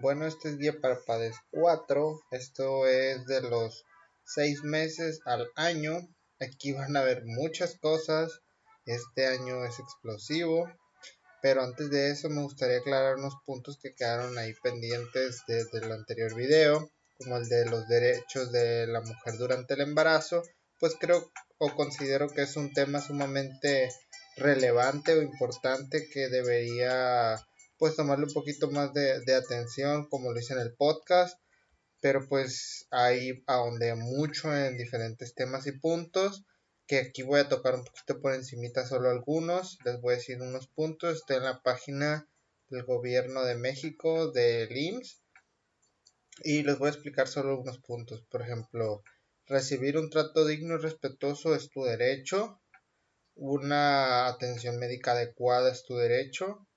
Bueno, este es Guía para Padres 4. Esto es de los 6 meses al año. Aquí van a ver muchas cosas. Este año es explosivo. Pero antes de eso me gustaría aclarar unos puntos que quedaron ahí pendientes desde el anterior video, como el de los derechos de la mujer durante el embarazo. Pues creo o considero que es un tema sumamente relevante o importante que debería pues tomarle un poquito más de, de atención como lo hice en el podcast pero pues ahí ahondé mucho en diferentes temas y puntos que aquí voy a tocar un poquito por encimita solo algunos les voy a decir unos puntos estoy en la página del gobierno de México del IMSS y les voy a explicar solo algunos puntos por ejemplo recibir un trato digno y respetuoso es tu derecho una atención médica adecuada es tu derecho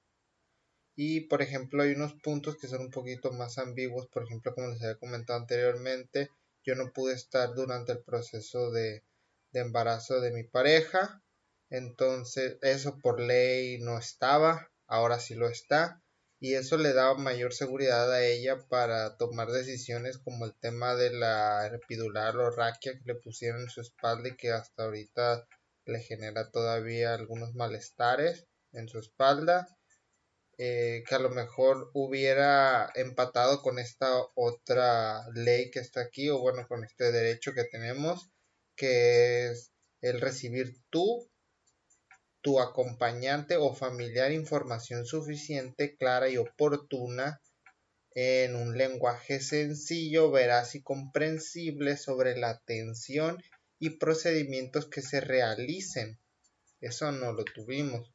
y por ejemplo hay unos puntos que son un poquito más ambiguos, por ejemplo como les había comentado anteriormente, yo no pude estar durante el proceso de, embarazo de mi pareja, entonces eso por ley no estaba, ahora sí lo está y eso le daba mayor seguridad a ella para tomar decisiones como el tema de la epidural o raquia que le pusieron en su espalda y que hasta ahorita le genera todavía algunos malestares en su espalda eh, que a lo mejor hubiera empatado con esta otra ley que está aquí, o bueno, con este derecho que tenemos, que es el recibir tú, tu acompañante o familiar información suficiente, clara y oportuna en un lenguaje sencillo, veraz y comprensible sobre la atención y procedimientos que se realicen. Eso no lo tuvimos.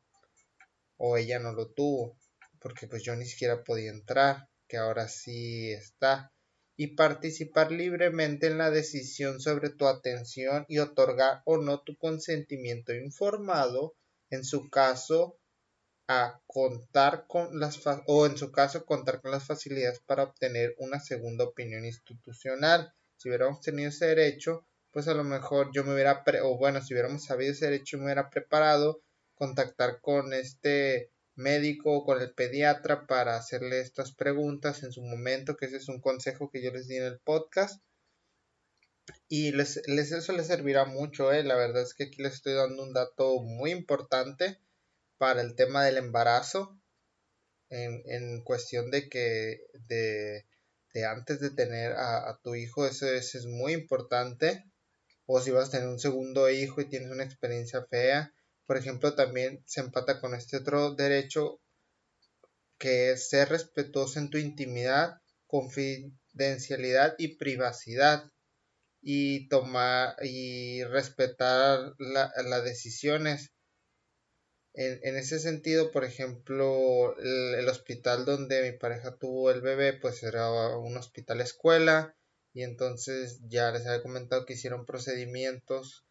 O ella no lo tuvo porque pues yo ni siquiera podía entrar, que ahora sí está, y participar libremente en la decisión sobre tu atención y otorgar o no tu consentimiento informado, en su caso a contar con las o en su caso contar con las facilidades para obtener una segunda opinión institucional. Si hubiéramos tenido ese derecho, pues a lo mejor yo me hubiera o bueno, si hubiéramos sabido ese derecho me hubiera preparado contactar con este médico o con el pediatra para hacerle estas preguntas en su momento, que ese es un consejo que yo les di en el podcast. Y les, eso les servirá mucho, eh. la verdad es que aquí les estoy dando un dato muy importante para el tema del embarazo, en, en cuestión de que de, de antes de tener a, a tu hijo, eso, eso es muy importante. O si vas a tener un segundo hijo y tienes una experiencia fea, por ejemplo, también se empata con este otro derecho que es ser respetuoso en tu intimidad, confidencialidad y privacidad y tomar y respetar las decisiones. En, ese sentido, por ejemplo, el, hospital donde mi pareja tuvo el bebé, pues era un hospital escuela y entonces ya les había comentado que hicieron procedimientos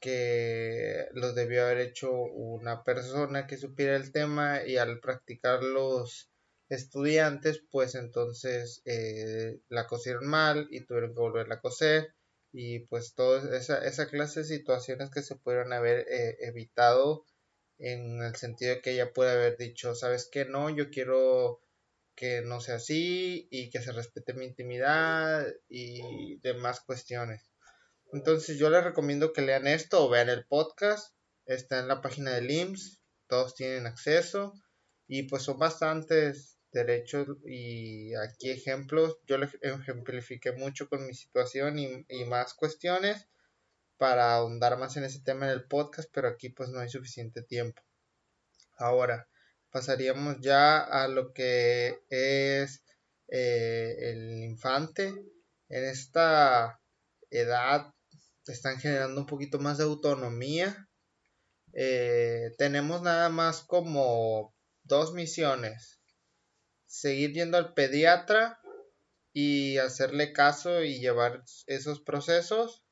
que los debió haber hecho una persona que supiera el tema y al practicar los estudiantes pues entonces eh, la cosieron mal y tuvieron que volverla a coser y pues toda esa, esa clase de situaciones que se pudieron haber eh, evitado en el sentido de que ella puede haber dicho sabes que no yo quiero que no sea así y que se respete mi intimidad y demás cuestiones entonces yo les recomiendo que lean esto o vean el podcast. Está en la página del IMSS. Todos tienen acceso. Y pues son bastantes derechos y aquí ejemplos. Yo les ejemplifiqué mucho con mi situación y, y más cuestiones para ahondar más en ese tema en el podcast, pero aquí pues no hay suficiente tiempo. Ahora, pasaríamos ya a lo que es eh, el infante. En esta edad están generando un poquito más de autonomía. Eh, tenemos nada más como dos misiones. Seguir yendo al pediatra y hacerle caso y llevar esos procesos.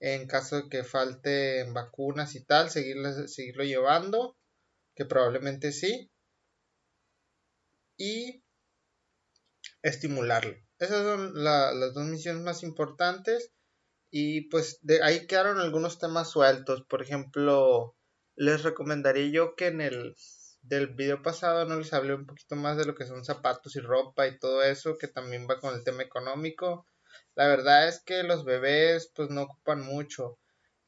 En caso de que falten vacunas y tal, seguirlo llevando, que probablemente sí. Y estimularlo. Esas son las dos misiones más importantes. Y pues de ahí quedaron algunos temas sueltos. Por ejemplo, les recomendaría yo que en el del video pasado no les hablé un poquito más de lo que son zapatos y ropa y todo eso, que también va con el tema económico. La verdad es que los bebés pues no ocupan mucho.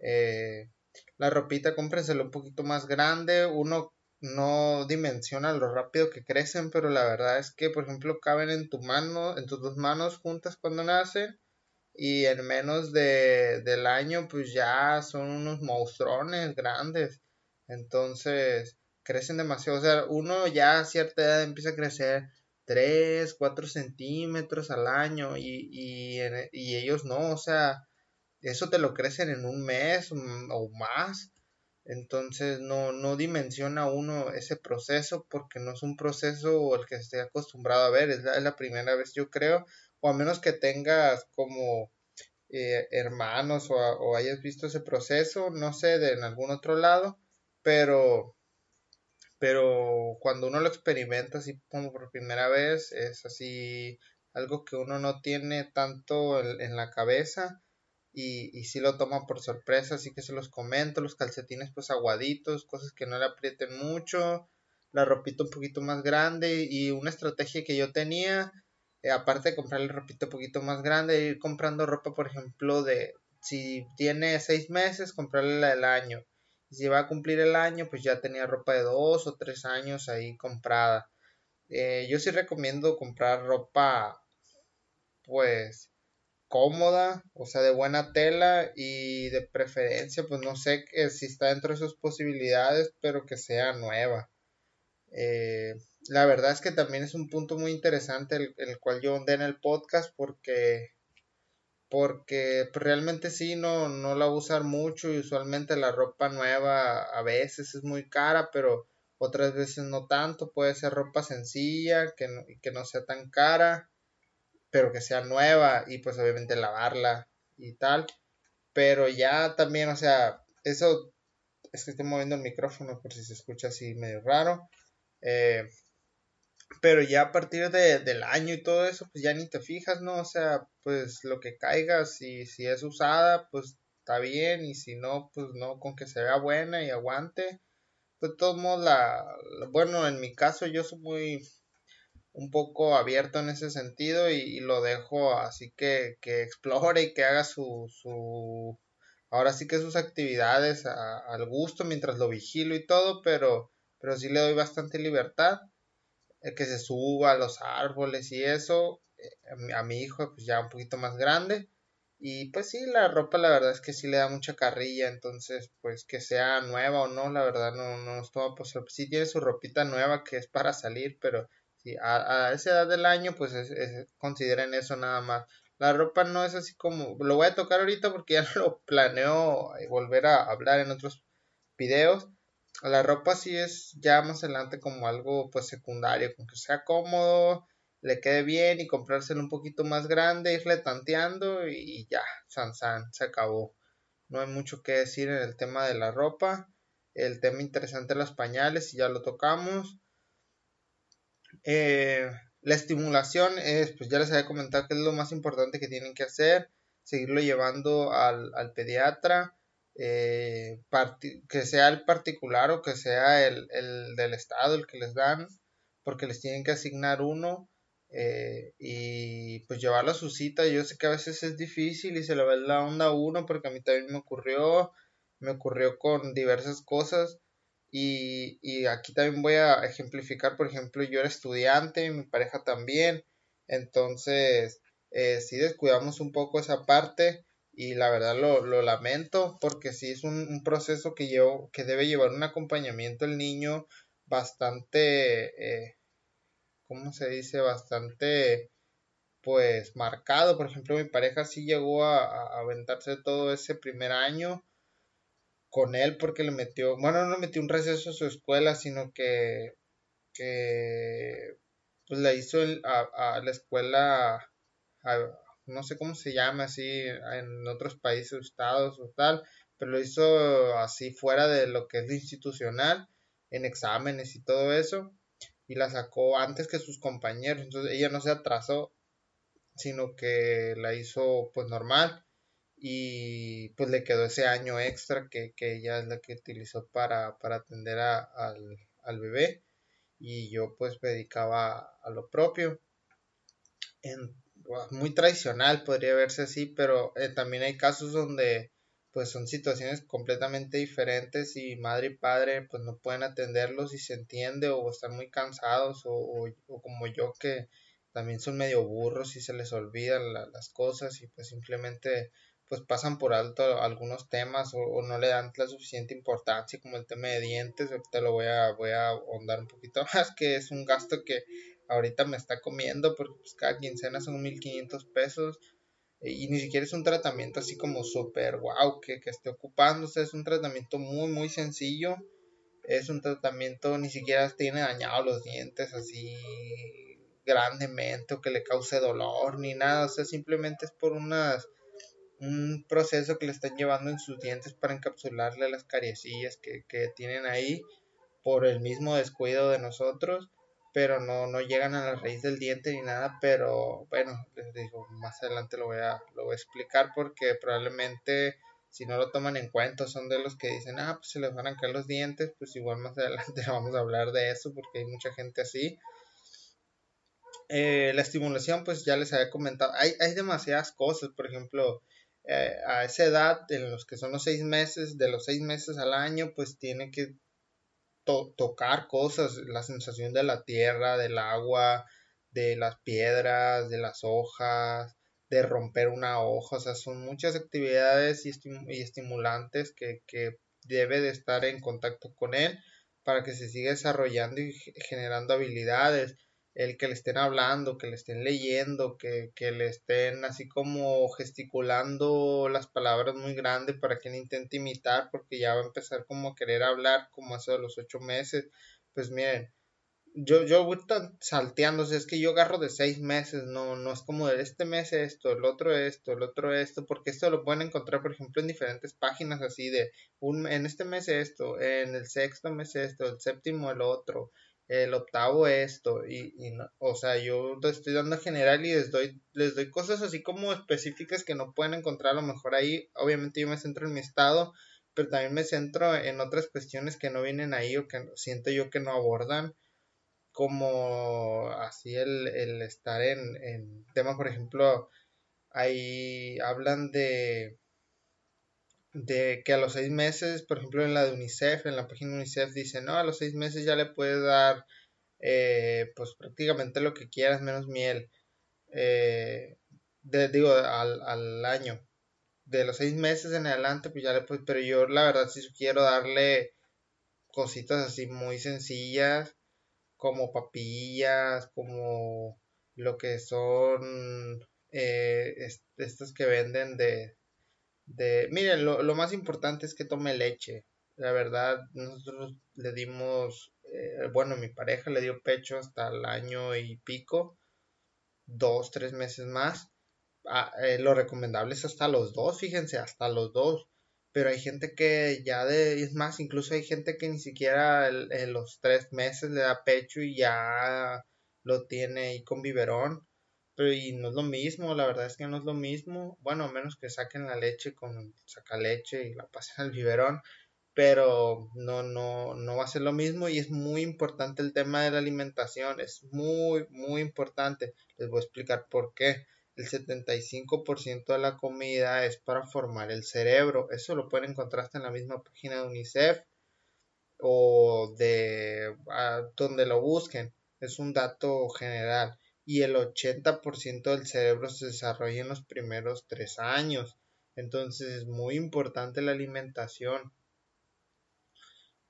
Eh, la ropita cómprenselo un poquito más grande. Uno no dimensiona lo rápido que crecen, pero la verdad es que, por ejemplo, caben en tu mano, en tus dos manos juntas cuando nacen. Y en menos de, del año, pues ya son unos monstruones grandes. Entonces, crecen demasiado. O sea, uno ya a cierta edad empieza a crecer 3, 4 centímetros al año y, y, y ellos no, o sea, eso te lo crecen en un mes o más. Entonces no, no dimensiona uno ese proceso porque no es un proceso el que esté acostumbrado a ver, es la, es la primera vez yo creo, o a menos que tengas como eh, hermanos o, hayas visto ese proceso, no sé, de en algún otro lado, pero pero cuando uno lo experimenta así como por primera vez, es así algo que uno no tiene tanto en, la cabeza y, y sí lo toma por sorpresa, así que se los comento, los calcetines pues aguaditos, cosas que no le aprieten mucho, la ropita un poquito más grande y una estrategia que yo tenía, eh, aparte de comprarle ropita un poquito más grande, ir comprando ropa por ejemplo de, si tiene seis meses, comprarle la del año si va a cumplir el año, pues ya tenía ropa de dos o tres años ahí comprada. Eh, yo sí recomiendo comprar ropa, pues, cómoda, o sea, de buena tela y de preferencia, pues no sé que si está dentro de sus posibilidades, pero que sea nueva. Eh, la verdad es que también es un punto muy interesante el, el cual yo ondé en el podcast porque porque pues, realmente sí no, no la usar mucho y usualmente la ropa nueva a veces es muy cara, pero otras veces no tanto, puede ser ropa sencilla, que no, que no sea tan cara, pero que sea nueva y pues obviamente lavarla y tal, pero ya también, o sea, eso es que estoy moviendo el micrófono por si se escucha así medio raro, eh, pero ya a partir de, del año y todo eso, pues ya ni te fijas, ¿no? O sea, pues lo que caiga, si, si es usada, pues está bien, y si no, pues no, con que se vea buena y aguante. Pues de todos modos, la, bueno, en mi caso yo soy muy un poco abierto en ese sentido y, lo dejo así que, que, explore y que haga su, su ahora sí que sus actividades al gusto mientras lo vigilo y todo, pero, pero sí le doy bastante libertad que se suba a los árboles y eso. Eh, a mi hijo pues ya un poquito más grande. Y pues sí, la ropa la verdad es que sí le da mucha carrilla, entonces pues que sea nueva o no, la verdad no, no nos toma por Sí tiene su ropita nueva que es para salir, pero sí, a, esa edad del año pues consideren eso nada más. La ropa no es así como, lo voy a tocar ahorita porque ya no lo planeo eh, volver a hablar en otros videos, la ropa sí es ya más adelante como algo pues secundario, con que sea cómodo, le quede bien y comprárselo un poquito más grande, irle tanteando y ya, san san, se acabó. No hay mucho que decir en el tema de la ropa. El tema interesante de los pañales, ya lo tocamos. Eh, la estimulación es, pues ya les había comentado que es lo más importante que tienen que hacer, seguirlo llevando al, al pediatra eh, que sea el particular o que sea el, el, del estado el que les dan, porque les tienen que asignar uno eh, y pues llevarlo a su cita. Yo sé que a veces es difícil y se le va la onda a uno, porque a mí también me ocurrió, me ocurrió con diversas cosas. Y, y aquí también voy a ejemplificar, por ejemplo, yo era estudiante, mi pareja también, entonces eh, si descuidamos un poco esa parte, y la verdad lo, lo lamento porque sí es un, proceso que, llevo, que debe llevar un acompañamiento el niño bastante, eh, ¿cómo se dice? Bastante, pues, marcado. Por ejemplo, mi pareja sí llegó a, a aventarse todo ese primer año con él porque le metió, bueno, no le metió un receso a su escuela, sino que, que pues le hizo a, a la escuela no sé cómo se llama así en otros países estados o tal, pero lo hizo así fuera de lo que es institucional, en exámenes y todo eso, y la sacó antes que sus compañeros, entonces ella no se atrasó, sino que la hizo pues normal y pues le quedó ese año extra que, que ella es la que utilizó para, para atender a, al, al bebé y yo pues me dedicaba a lo propio. En, muy tradicional podría verse así, pero eh, también hay casos donde pues son situaciones completamente diferentes y madre y padre pues no pueden atenderlos y se entiende o están muy cansados o, o, como yo que también son medio burros y se les olvidan las cosas y pues simplemente pues pasan por alto algunos temas o, no le dan la suficiente importancia como el tema de dientes ahorita lo voy a voy a ahondar un poquito más que es un gasto que ahorita me está comiendo porque pues cada quincena son 1500 pesos y ni siquiera es un tratamiento así como súper wow que, que esté ocupándose, es un tratamiento muy muy sencillo, es un tratamiento ni siquiera tiene dañado los dientes así grandemente o que le cause dolor ni nada, o sea, simplemente es por unas un proceso que le están llevando en sus dientes para encapsularle las cariecillas que, que tienen ahí por el mismo descuido de nosotros pero no, no llegan a la raíz del diente ni nada, pero bueno, les digo, más adelante lo voy a, lo voy a explicar porque probablemente si no lo toman en cuenta son de los que dicen, ah, pues se les van a caer los dientes, pues igual más adelante vamos a hablar de eso porque hay mucha gente así. Eh, la estimulación, pues ya les había comentado, hay, hay demasiadas cosas, por ejemplo, eh, a esa edad, en los que son los seis meses, de los seis meses al año, pues tiene que tocar cosas, la sensación de la tierra, del agua, de las piedras, de las hojas, de romper una hoja, o sea, son muchas actividades y, estimulantes que, que debe de estar en contacto con él para que se siga desarrollando y generando habilidades el que le estén hablando, que le estén leyendo, que, que, le estén así como gesticulando las palabras muy grandes para que él intente imitar, porque ya va a empezar como a querer hablar como hace los ocho meses. Pues miren, yo, yo voy salteando, o sea, es que yo agarro de seis meses, no, no es como de este mes esto, el otro esto, el otro esto, porque esto lo pueden encontrar, por ejemplo, en diferentes páginas así de, un, en este mes esto, en el sexto mes esto, el séptimo el otro, el octavo esto y, y no, o sea yo estoy dando general y les doy les doy cosas así como específicas que no pueden encontrar a lo mejor ahí. Obviamente yo me centro en mi estado pero también me centro en otras cuestiones que no vienen ahí o que siento yo que no abordan como así el, el estar en, en temas por ejemplo ahí hablan de de que a los seis meses, por ejemplo en la de UNICEF, en la página de UNICEF dice, no, a los seis meses ya le puedes dar eh, pues prácticamente lo que quieras menos miel. Eh, digo, al, al, año. De los seis meses en adelante, pues ya le puedes, pero yo la verdad sí quiero darle cositas así muy sencillas, como papillas, como lo que son eh, estos que venden de, de, miren, lo, lo, más importante es que tome leche. La verdad, nosotros le dimos, eh, bueno, mi pareja le dio pecho hasta el año y pico, dos, tres meses más. Ah, eh, lo recomendable es hasta los dos, fíjense, hasta los dos. Pero hay gente que ya de, es más, incluso hay gente que ni siquiera en los tres meses le da pecho y ya lo tiene ahí con biberón. Pero y no es lo mismo, la verdad es que no es lo mismo. Bueno, a menos que saquen la leche con saca leche y la pasen al biberón. Pero no, no, no va a ser lo mismo y es muy importante el tema de la alimentación. Es muy, muy importante. Les voy a explicar por qué. El 75% de la comida es para formar el cerebro. Eso lo pueden encontrar hasta en la misma página de UNICEF o de ah, donde lo busquen. Es un dato general y el 80% del cerebro se desarrolla en los primeros tres años. Entonces es muy importante la alimentación.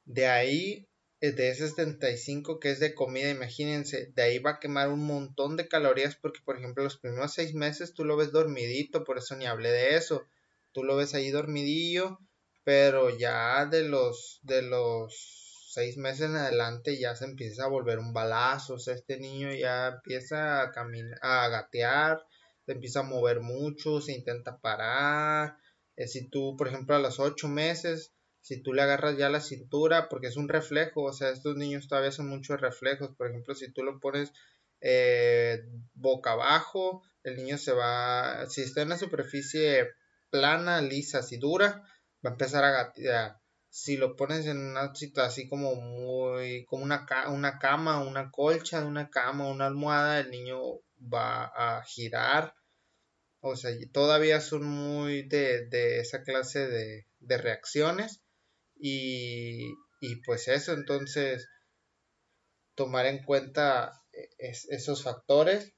De ahí, eh, de ese 75 que es de comida, imagínense, de ahí va a quemar un montón de calorías porque, por ejemplo, los primeros seis meses tú lo ves dormidito, por eso ni hablé de eso. Tú lo ves ahí dormidillo, pero ya de los, de los seis meses en adelante ya se empieza a volver un balazo, o sea, este niño ya empieza a caminar, a gatear, se empieza a mover mucho, se intenta parar, eh, si tú, por ejemplo, a los ocho meses, si tú le agarras ya la cintura, porque es un reflejo, o sea, estos niños todavía son muchos reflejos, por ejemplo, si tú lo pones eh, boca abajo, el niño se va, si está en una superficie plana, lisa, así dura, va a empezar a gatear si lo pones en una situación así como muy, como una, una cama, una colcha de una cama, una almohada, el niño va a girar. O sea, todavía son muy de, de esa clase de, de reacciones. Y, y, pues eso, entonces, tomar en cuenta eh, esos factores.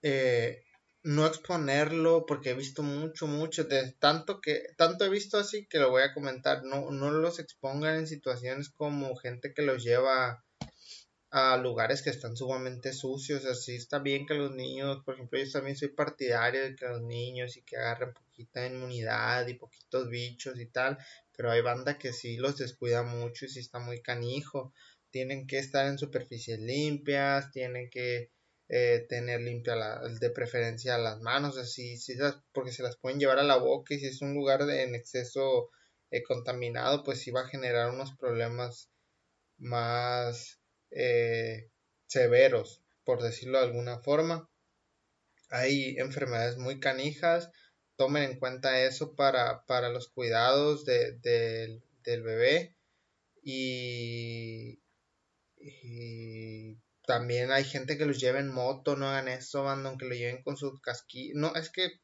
Eh, no exponerlo porque he visto mucho, mucho, de tanto que, tanto he visto así que lo voy a comentar, no, no los expongan en situaciones como gente que los lleva a lugares que están sumamente sucios, así está bien que los niños, por ejemplo, yo también soy partidario de que los niños y que agarren poquita inmunidad y poquitos bichos y tal, pero hay banda que sí los descuida mucho y sí está muy canijo, tienen que estar en superficies limpias, tienen que eh, tener limpia de preferencia las manos, sí, porque se las pueden llevar a la boca y si es un lugar en exceso eh, contaminado, pues sí va a generar unos problemas más eh, severos, por decirlo de alguna forma. Hay enfermedades muy canijas, tomen en cuenta eso para, para los cuidados de, del bebé y, y también hay gente que los lleva en moto, no hagan eso, banda, aunque lo lleven con sus casquillos. No, es que,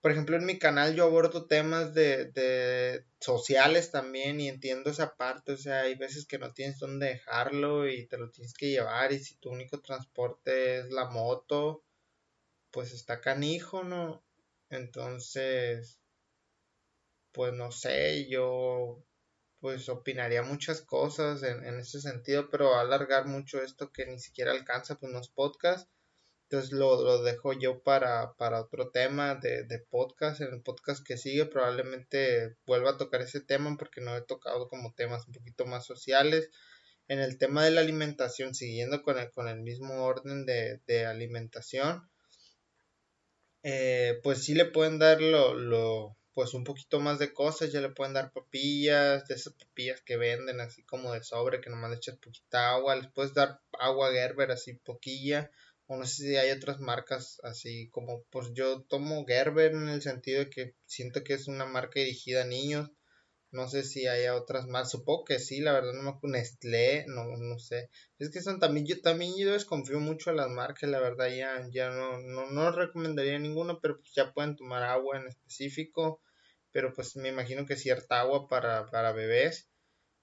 por ejemplo, en mi canal yo abordo temas de, de sociales también y entiendo esa parte, o sea, hay veces que no tienes dónde dejarlo y te lo tienes que llevar y si tu único transporte es la moto, pues está canijo, ¿no? Entonces, pues no sé, yo pues opinaría muchas cosas en, ese sentido, pero alargar mucho esto que ni siquiera alcanza pues los podcasts. Entonces lo, lo dejo yo para, para otro tema de, de, podcast. En el podcast que sigue probablemente vuelva a tocar ese tema porque no he tocado como temas un poquito más sociales. En el tema de la alimentación, siguiendo con el, con el mismo orden de, de alimentación, eh, pues sí le pueden dar lo, lo, pues un poquito más de cosas, ya le pueden dar papillas, de esas papillas que venden así como de sobre, que nomás le echas poquita agua, les puedes dar agua Gerber así poquilla, o no sé si hay otras marcas así como, pues yo tomo Gerber en el sentido de que siento que es una marca dirigida a niños, no sé si haya otras más, supongo que sí, la verdad no me acuerdo, Nestlé, no, no sé. Es que son también, yo también yo desconfío mucho a las marcas, la verdad ya, ya no, no, no recomendaría ninguno, pero pues ya pueden tomar agua en específico, pero pues me imagino que cierta agua para, para bebés.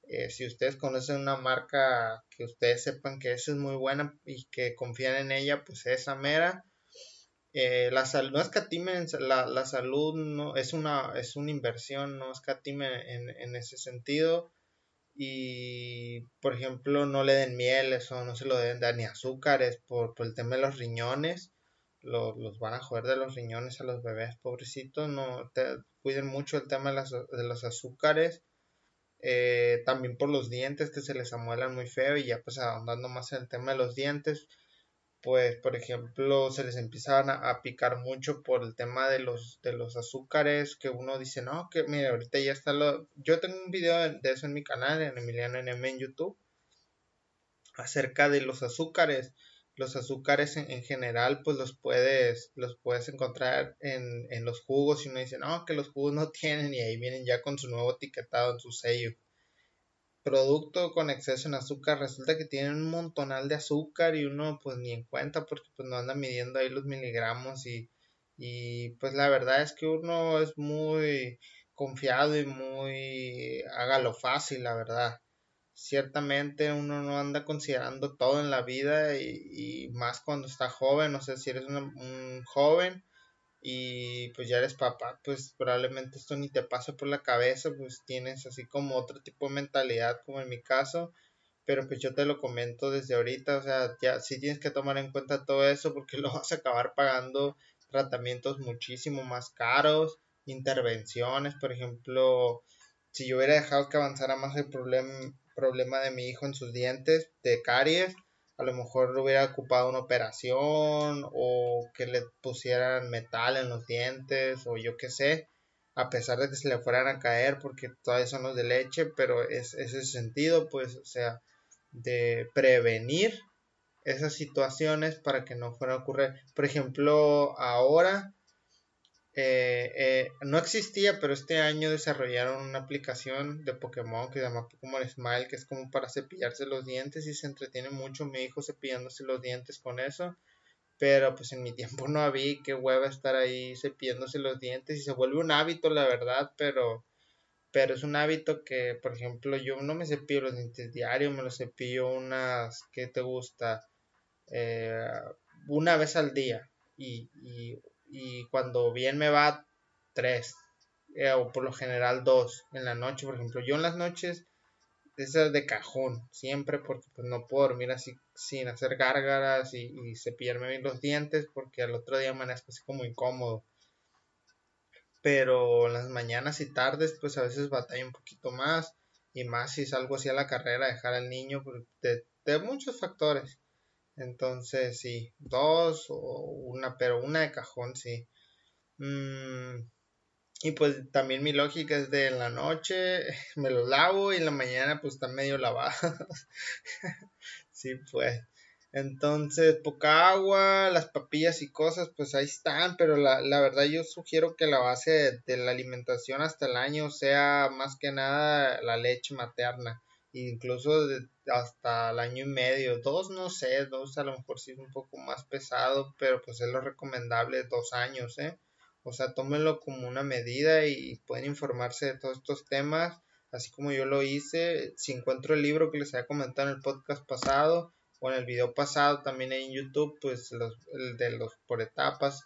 Eh, si ustedes conocen una marca que ustedes sepan que esa es muy buena y que confían en ella, pues esa mera. Eh, la salud, no escatimen, la, la salud no, es, una, es una inversión, no escatimen en, en ese sentido. Y, por ejemplo, no le den miel, eso no se lo deben dar ni azúcares por, por el tema de los riñones. Los, los, van a joder de los riñones a los bebés, pobrecitos. No te, cuiden mucho el tema de, las, de los azúcares. Eh, también por los dientes que se les amuelan muy feo y ya pues ahondando más en el tema de los dientes pues por ejemplo se les empiezan a, picar mucho por el tema de los de los azúcares que uno dice no que mira ahorita ya está lo yo tengo un video de, eso en mi canal en Emiliano NM en YouTube acerca de los azúcares. Los azúcares en, general pues los puedes los puedes encontrar en, en los jugos y uno dice no que los jugos no tienen y ahí vienen ya con su nuevo etiquetado en su sello producto con exceso en azúcar resulta que tienen un montonal de azúcar y uno pues ni en cuenta porque pues no anda midiendo ahí los miligramos y, y pues la verdad es que uno es muy confiado y muy hágalo fácil la verdad. Ciertamente uno no anda considerando todo en la vida y, más cuando está joven no sé si eres un joven y pues ya eres papá, pues probablemente esto ni te pase por la cabeza, pues tienes así como otro tipo de mentalidad como en mi caso, pero pues yo te lo comento desde ahorita, o sea, ya sí tienes que tomar en cuenta todo eso porque lo vas a acabar pagando tratamientos muchísimo más caros, intervenciones, por ejemplo, si yo hubiera dejado que avanzara más el problema problema de mi hijo en sus dientes de caries, a lo mejor hubiera ocupado una operación o que le pusieran metal en los dientes o yo qué sé, a pesar de que se le fueran a caer porque todavía son los de leche, pero es, ese sentido, pues, o sea, de prevenir esas situaciones para que no fueran a ocurrir. Por ejemplo, ahora eh, eh, no existía, pero este año desarrollaron una aplicación de Pokémon que se llama Pokémon Smile, que es como para cepillarse los dientes y se entretiene mucho mi hijo cepillándose los dientes con eso. Pero pues en mi tiempo no había, qué hueva estar ahí cepillándose los dientes y se vuelve un hábito, la verdad, pero, pero es un hábito que, por ejemplo, yo no me cepillo los dientes diario, me los cepillo unas, ¿qué te gusta? Eh, una vez al día y, y y cuando bien me va, tres. Eh, o por lo general dos en la noche, por ejemplo. Yo en las noches, es de cajón, siempre porque pues, no puedo dormir así sin hacer gárgaras y, y cepillarme bien los dientes porque al otro día amanezco así como incómodo. Pero en las mañanas y tardes, pues a veces batalla un poquito más y más si salgo así a la carrera, dejar al niño de, de muchos factores. Entonces, sí, dos o una, pero una de cajón, sí. Mm, y pues también mi lógica es de en la noche me lo lavo y en la mañana pues está medio lavado. sí, pues. Entonces, poca agua, las papillas y cosas, pues ahí están, pero la, la verdad yo sugiero que la base de la alimentación hasta el año sea más que nada la leche materna incluso hasta el año y medio, dos no sé, dos a lo mejor sí es un poco más pesado, pero pues es lo recomendable dos años, ¿eh? O sea, tómenlo como una medida y pueden informarse de todos estos temas, así como yo lo hice. Si encuentro el libro que les había comentado en el podcast pasado o en el video pasado también en YouTube, pues los, el de los por etapas,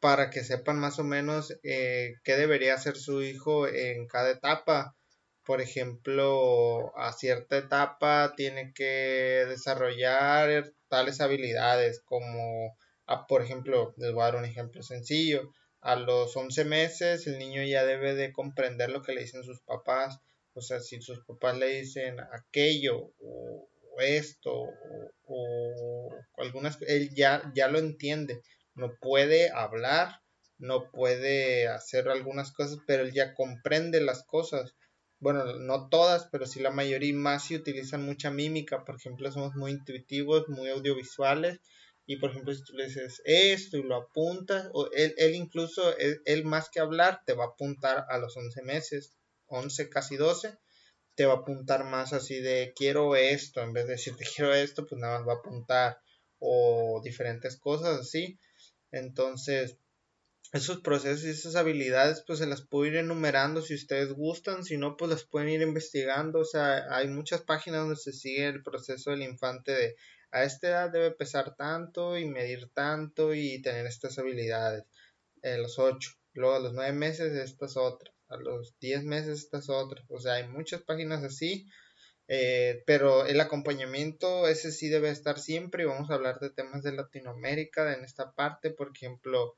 para que sepan más o menos eh, qué debería hacer su hijo en cada etapa por ejemplo, a cierta etapa tiene que desarrollar tales habilidades como, por ejemplo, les voy a dar un ejemplo sencillo. A los 11 meses el niño ya debe de comprender lo que le dicen sus papás. O sea, si sus papás le dicen aquello o, esto o, o, algunas, él ya, ya lo entiende. No puede hablar, no puede hacer algunas cosas, pero él ya comprende las cosas bueno, no todas, pero sí la mayoría más si utilizan mucha mímica. Por ejemplo, somos muy intuitivos, muy audiovisuales. Y por ejemplo, si tú le dices esto y lo apuntas, o él, él incluso, él, más que hablar, te va a apuntar a los 11 meses, 11, casi 12, te va a apuntar más así de quiero esto, en vez de decirte quiero esto, pues nada más va a apuntar o diferentes cosas así. Entonces, esos procesos y esas habilidades pues se las puedo ir enumerando si ustedes gustan, si no pues las pueden ir investigando, o sea, hay muchas páginas donde se sigue el proceso del infante de a esta edad debe pesar tanto y medir tanto y tener estas habilidades, a los 8, luego a los 9 meses estas otras, a los 10 meses estas otras, o sea, hay muchas páginas así, eh, pero el acompañamiento ese sí debe estar siempre y vamos a hablar de temas de Latinoamérica en esta parte, por ejemplo,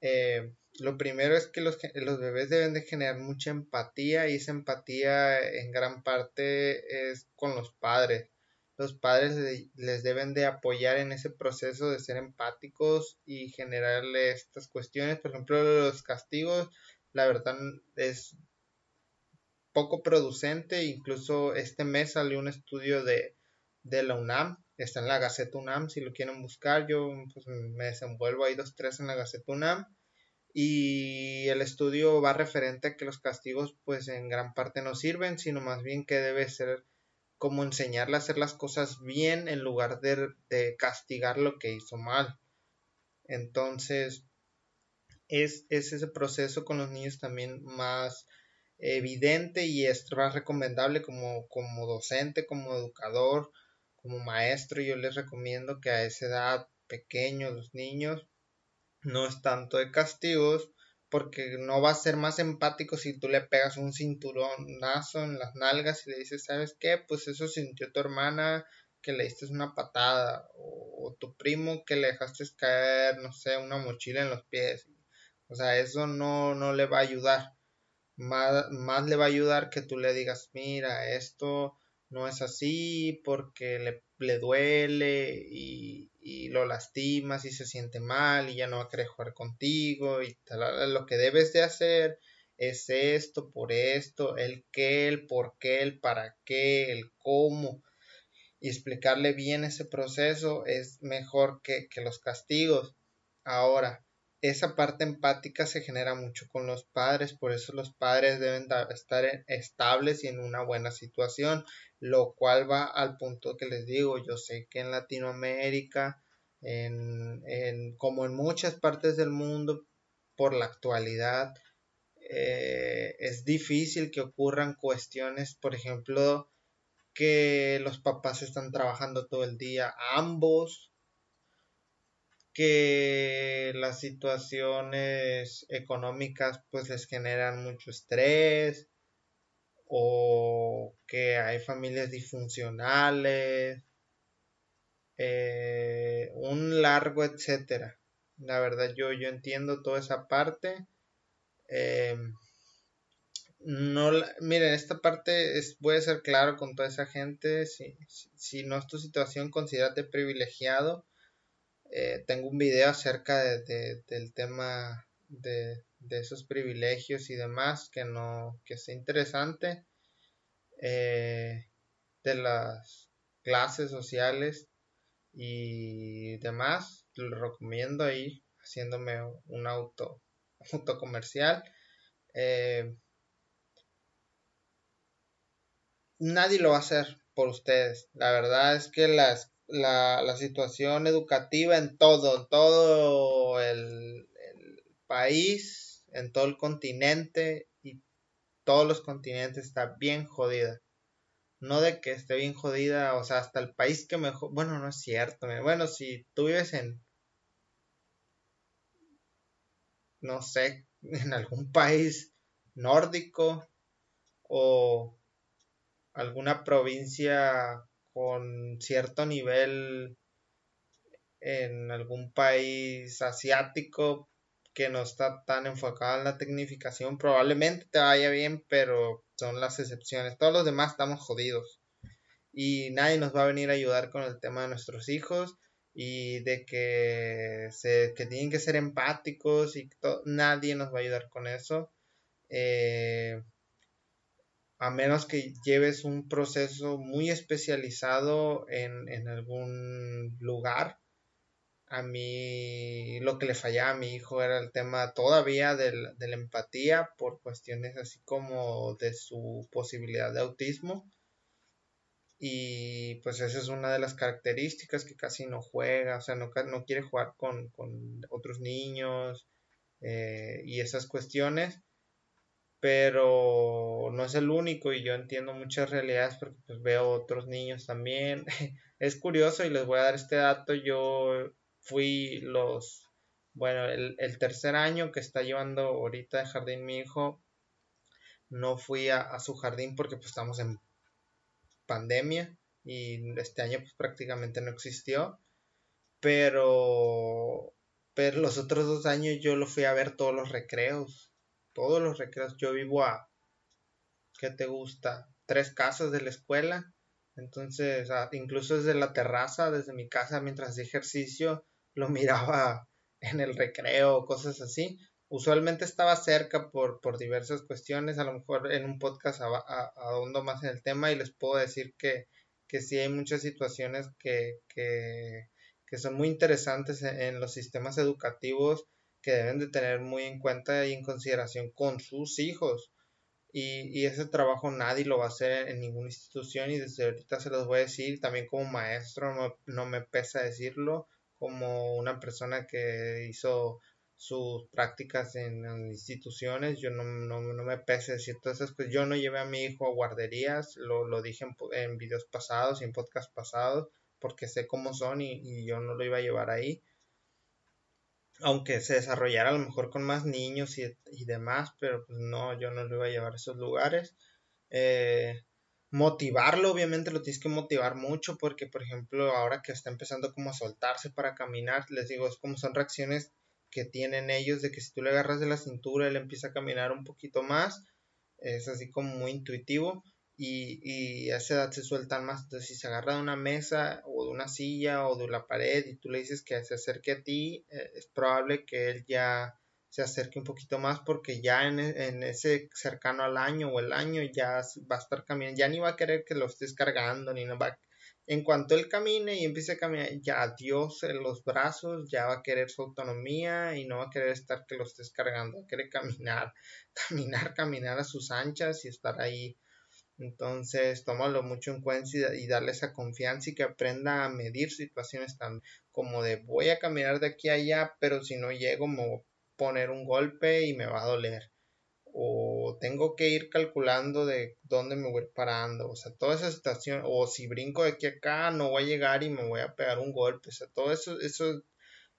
eh, lo primero es que los, bebés deben de generar mucha empatía y esa empatía en gran parte es con los padres. Los padres les deben de apoyar en ese proceso de ser empáticos y generarle estas cuestiones. Por ejemplo, los castigos, la verdad es poco producente. Incluso este mes salió un estudio de, de la UNAM está en la Gaceta UNAM, si lo quieren buscar, yo pues, me desenvuelvo ahí dos, tres en la Gaceta UNAM. Y el estudio va referente a que los castigos pues en gran parte no sirven, sino más bien que debe ser como enseñarle a hacer las cosas bien en lugar de, de castigar lo que hizo mal. Entonces, es, es, ese proceso con los niños también más evidente y es más recomendable como, como docente, como educador, como maestro, yo les recomiendo que a esa edad pequeños los niños no es tanto de castigos porque no va a ser más empático si tú le pegas un cinturonazo en las nalgas y le dices, ¿sabes qué? Pues eso sintió tu hermana que le diste una patada o, tu primo que le dejaste caer, no sé, una mochila en los pies. O sea, eso no, no le va a ayudar. Más, más le va a ayudar que tú le digas, mira, esto no es así porque le, le duele y, y, lo lastimas y se siente mal y ya no va a querer jugar contigo y tal. Lo que debes de hacer es esto, por esto, el qué, el por qué, el para qué, el cómo. Y explicarle bien ese proceso es mejor que, que los castigos. Ahora, esa parte empática se genera mucho con los padres, por eso los padres deben estar estables y en una buena situación, lo cual va al punto que les digo, yo sé que en Latinoamérica, en, en como en muchas partes del mundo, por la actualidad, eh, es difícil que ocurran cuestiones, por ejemplo, que los papás están trabajando todo el día, ambos, que las situaciones económicas pues les generan mucho estrés o que hay familias disfuncionales, eh, un largo etcétera. La verdad yo, yo entiendo toda esa parte. Eh, no, miren, esta parte es, voy a ser claro con toda esa gente. Si, si no es tu situación, considérate privilegiado eh, tengo un video acerca de, del tema de, esos privilegios y demás que no que es interesante eh, de las clases sociales y demás lo recomiendo ahí haciéndome un auto auto comercial eh, nadie lo va a hacer por ustedes. La verdad es que las la, la situación educativa en todo, en todo el, país, en todo el continente y todos los continentes está bien jodida. No de que esté bien jodida, o sea, hasta el país que mejor, bueno, no es cierto, bueno, si tú vives en, no sé, en algún país nórdico o alguna provincia con cierto nivel en algún país asiático que no está tan enfocado en la tecnificación, probablemente te vaya bien, pero son las excepciones. Todos los demás estamos jodidos. Y nadie nos va a venir a ayudar con el tema de nuestros hijos y de que, se, que tienen que ser empáticos y nadie nos va a ayudar con eso. Eh, a menos que lleves un proceso muy especializado en, algún lugar. A mí lo que le fallaba a mi hijo era el tema todavía de la empatía por cuestiones así como de su posibilidad de autismo. Y pues esa es una de las características que casi no juega, o sea, no, no quiere jugar con, otros niños eh, y esas cuestiones pero no es el único y yo entiendo muchas realidades porque pues veo otros niños también. es curioso y les voy a dar este dato, yo fui los, bueno, el, tercer año que está llevando ahorita de jardín mi hijo, no fui a, su jardín porque pues estamos en pandemia y este año pues prácticamente no existió, pero, pero los otros dos años yo lo fui a ver todos los recreos todos los recreos. Yo vivo a, ¿qué te gusta? Tres casas de la escuela. Entonces, incluso desde la terraza, desde mi casa, mientras hacía ejercicio, lo miraba en el recreo, cosas así. Usualmente estaba cerca por, por diversas cuestiones, a lo mejor en un podcast ahondo más en el tema y les puedo decir que, que sí hay muchas situaciones que, que, que son muy interesantes en los sistemas educativos que deben de tener muy en cuenta y en consideración con sus hijos. Y, ese trabajo nadie lo va a hacer en, ninguna institución y desde ahorita se los voy a decir, también como maestro, no, no me pesa decirlo, como una persona que hizo sus prácticas en, instituciones, yo no, no, me pese decir todas esas cosas, yo no llevé a mi hijo a guarderías, lo, lo dije en, videos pasados y en podcast pasados, porque sé cómo son y, y yo no lo iba a llevar ahí aunque se desarrollara a lo mejor con más niños y, demás, pero pues no, yo no lo iba a llevar a esos lugares. Eh, motivarlo, obviamente lo tienes que motivar mucho porque, por ejemplo, ahora que está empezando como a soltarse para caminar, les digo, es como son reacciones que tienen ellos de que si tú le agarras de la cintura, él empieza a caminar un poquito más, es así como muy intuitivo y, y a esa edad se sueltan más. Entonces, si se agarra de una mesa o de una silla o de la pared y tú le dices que se acerque a ti, eh, es probable que él ya se acerque un poquito más porque ya en, en, ese cercano al año o el año ya va a estar caminando, ya ni va a querer que lo estés cargando, ni no va, en cuanto él camine y empiece a caminar, ya Dios en los brazos, ya va a querer su autonomía y no va a querer estar que lo estés cargando, a querer caminar, caminar, caminar a sus anchas y estar ahí. Entonces, tómalo mucho en cuenta y, darle esa confianza y que aprenda a medir situaciones tan como de voy a caminar de aquí a allá, pero si no llego me voy a poner un golpe y me va a doler o tengo que ir calculando de dónde me voy parando, o sea, toda esa situación, o si brinco de aquí a acá, no voy a llegar y me voy a pegar un golpe, o sea, todo eso, eso,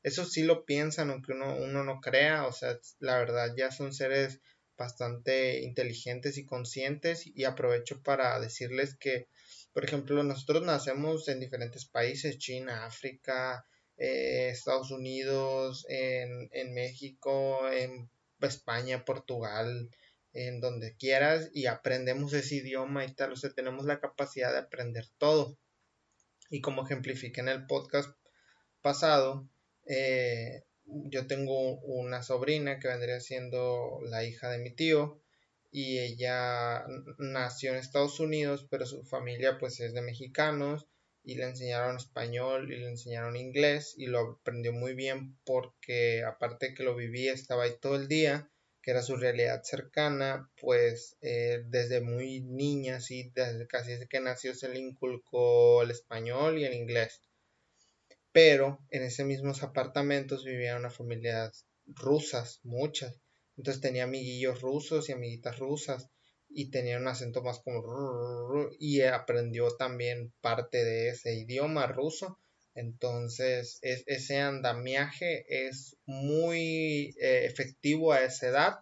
eso sí lo piensan, aunque uno, uno no crea, o sea, la verdad ya son seres bastante inteligentes y conscientes y aprovecho para decirles que, por ejemplo, nosotros nacemos en diferentes países, China, África, eh, Estados Unidos, en, en México, en España, Portugal, en donde quieras y aprendemos ese idioma y tal, o sea, tenemos la capacidad de aprender todo. Y como ejemplifiqué en el podcast pasado, eh, yo tengo una sobrina que vendría siendo la hija de mi tío y ella nació en Estados Unidos, pero su familia pues es de mexicanos y le enseñaron español y le enseñaron inglés y lo aprendió muy bien porque aparte que lo vivía estaba ahí todo el día que era su realidad cercana pues eh, desde muy niña sí desde casi desde que nació se le inculcó el español y el inglés pero en esos mismos apartamentos vivían una familias rusas muchas entonces tenía amiguillos rusos y amiguitas rusas y tenía un acento más como y aprendió también parte de ese idioma ruso. Entonces ese andamiaje es muy eh, efectivo a esa edad.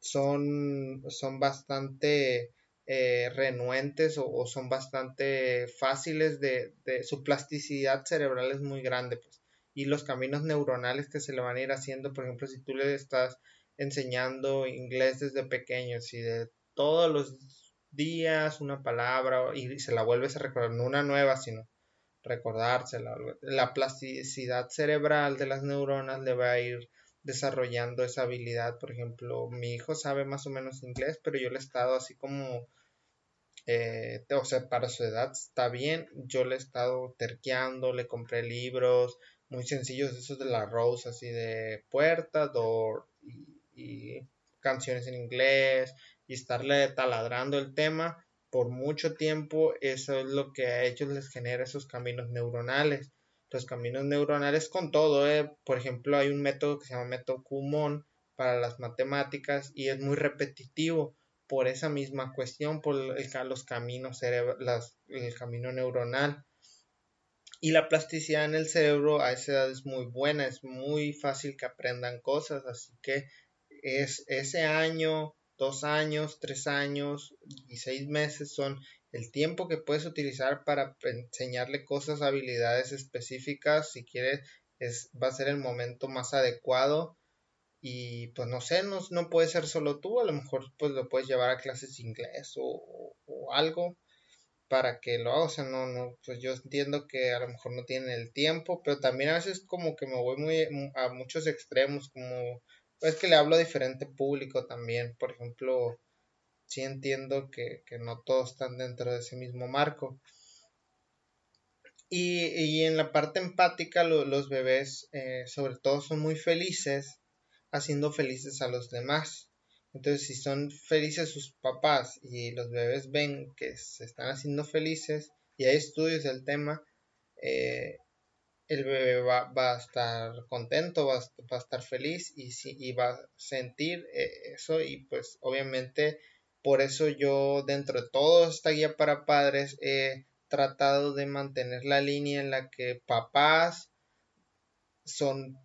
Son, son bastante eh, renuentes o, son bastante fáciles de, su plasticidad cerebral es muy grande pues. y los caminos neuronales que se le van a ir haciendo por ejemplo si tú le estás enseñando inglés desde pequeños y de todos los días una palabra y se la vuelves a recordar, no una nueva, sino recordársela. La plasticidad cerebral de las neuronas le va a ir desarrollando esa habilidad. Por ejemplo, mi hijo sabe más o menos inglés, pero yo le he estado así como, eh, o sea, para su edad está bien. Yo le he estado terqueando, le compré libros muy sencillos, esos de la Rose, así de puerta, door y canciones en inglés y estarle taladrando el tema por mucho tiempo, eso es lo que a ellos les genera esos caminos neuronales. Los caminos neuronales con todo, ¿eh? por ejemplo, hay un método que se llama método Kumon para las matemáticas y es muy repetitivo por esa misma cuestión, por los caminos el camino neuronal. Y la plasticidad en el cerebro a esa edad es muy buena, es muy fácil que aprendan cosas, así que es ese año dos años, tres años y seis meses son el tiempo que puedes utilizar para enseñarle cosas, habilidades específicas, si quieres, es, va a ser el momento más adecuado y pues no sé, no, no puede ser solo tú, a lo mejor pues lo puedes llevar a clases de inglés o, o, algo para que lo haga, o sea, no, no, pues yo entiendo que a lo mejor no tienen el tiempo, pero también a veces como que me voy muy a muchos extremos, como es que le hablo a diferente público también. Por ejemplo, sí entiendo que, no todos están dentro de ese mismo marco. Y, en la parte empática los bebés eh, sobre todo son muy felices haciendo felices a los demás. Entonces si son felices sus papás y los bebés ven que se están haciendo felices y hay estudios del tema, eh, el bebé va, a estar contento, va, a estar feliz y, y va a sentir eh, eso y pues obviamente por eso yo dentro de toda esta guía para padres he tratado de mantener la línea en la que papás son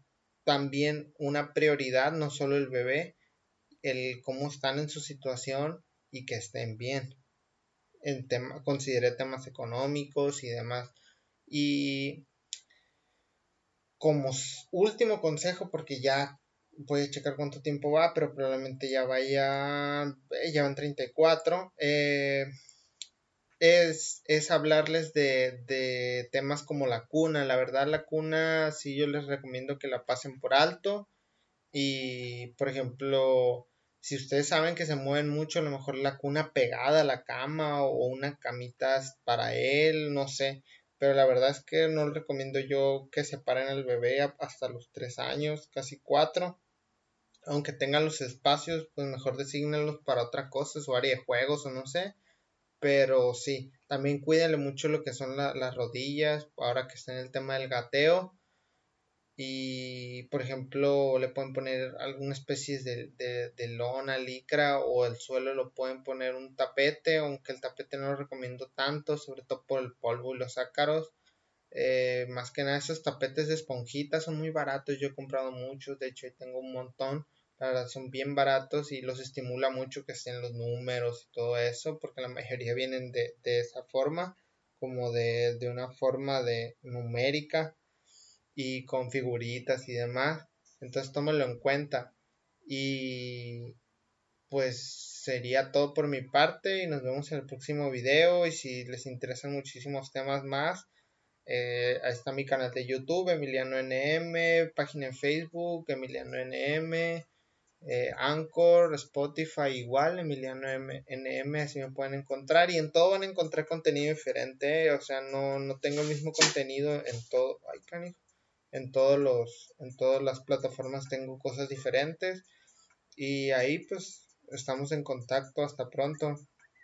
también una prioridad, no solo el bebé, el cómo están en su situación y que estén bien. En tema, consideré temas económicos y demás. Y como último consejo, porque ya voy a checar cuánto tiempo va, pero probablemente ya vaya, eh, ya van 34, eh, es, es, hablarles de, de, temas como la cuna. La verdad, la cuna sí yo les recomiendo que la pasen por alto. Y, por ejemplo, Si ustedes saben que se mueven mucho, a lo mejor la cuna pegada a la cama o una camita para él, no sé. Pero la verdad es que no recomiendo yo que separen al bebé hasta los tres años, casi cuatro. Aunque tengan los espacios, pues mejor designenlos para otra cosa, su área de juegos o no sé. Pero sí, también cuídenle mucho lo que son las rodillas, ahora que está en el tema del gateo y por ejemplo le pueden poner alguna especie de, de, lona, licra o el suelo lo pueden poner un tapete, aunque el tapete no lo recomiendo tanto, sobre todo por el polvo y los ácaros. Eh, más que nada esos tapetes de esponjitas son muy baratos, yo he comprado muchos, de hecho tengo un montón, son bien baratos y los estimula mucho que estén los números y todo eso, porque la mayoría vienen de, de esa forma, como de, de una forma de numérica y con figuritas y demás. Entonces tómalo en cuenta. Y pues sería todo por mi parte y nos vemos en el próximo video y si les interesan muchísimos temas más, eh, ahí está mi canal de YouTube, Emiliano NM, página en Facebook, Emiliano NM, eh, Anchor, Spotify igual, Emiliano NM, así me pueden encontrar. Y en todo van a encontrar contenido diferente, o sea, no, no tengo el mismo contenido en todo. Ay, en todos los en todas las plataformas tengo cosas diferentes. Y ahí pues estamos en contacto. Hasta pronto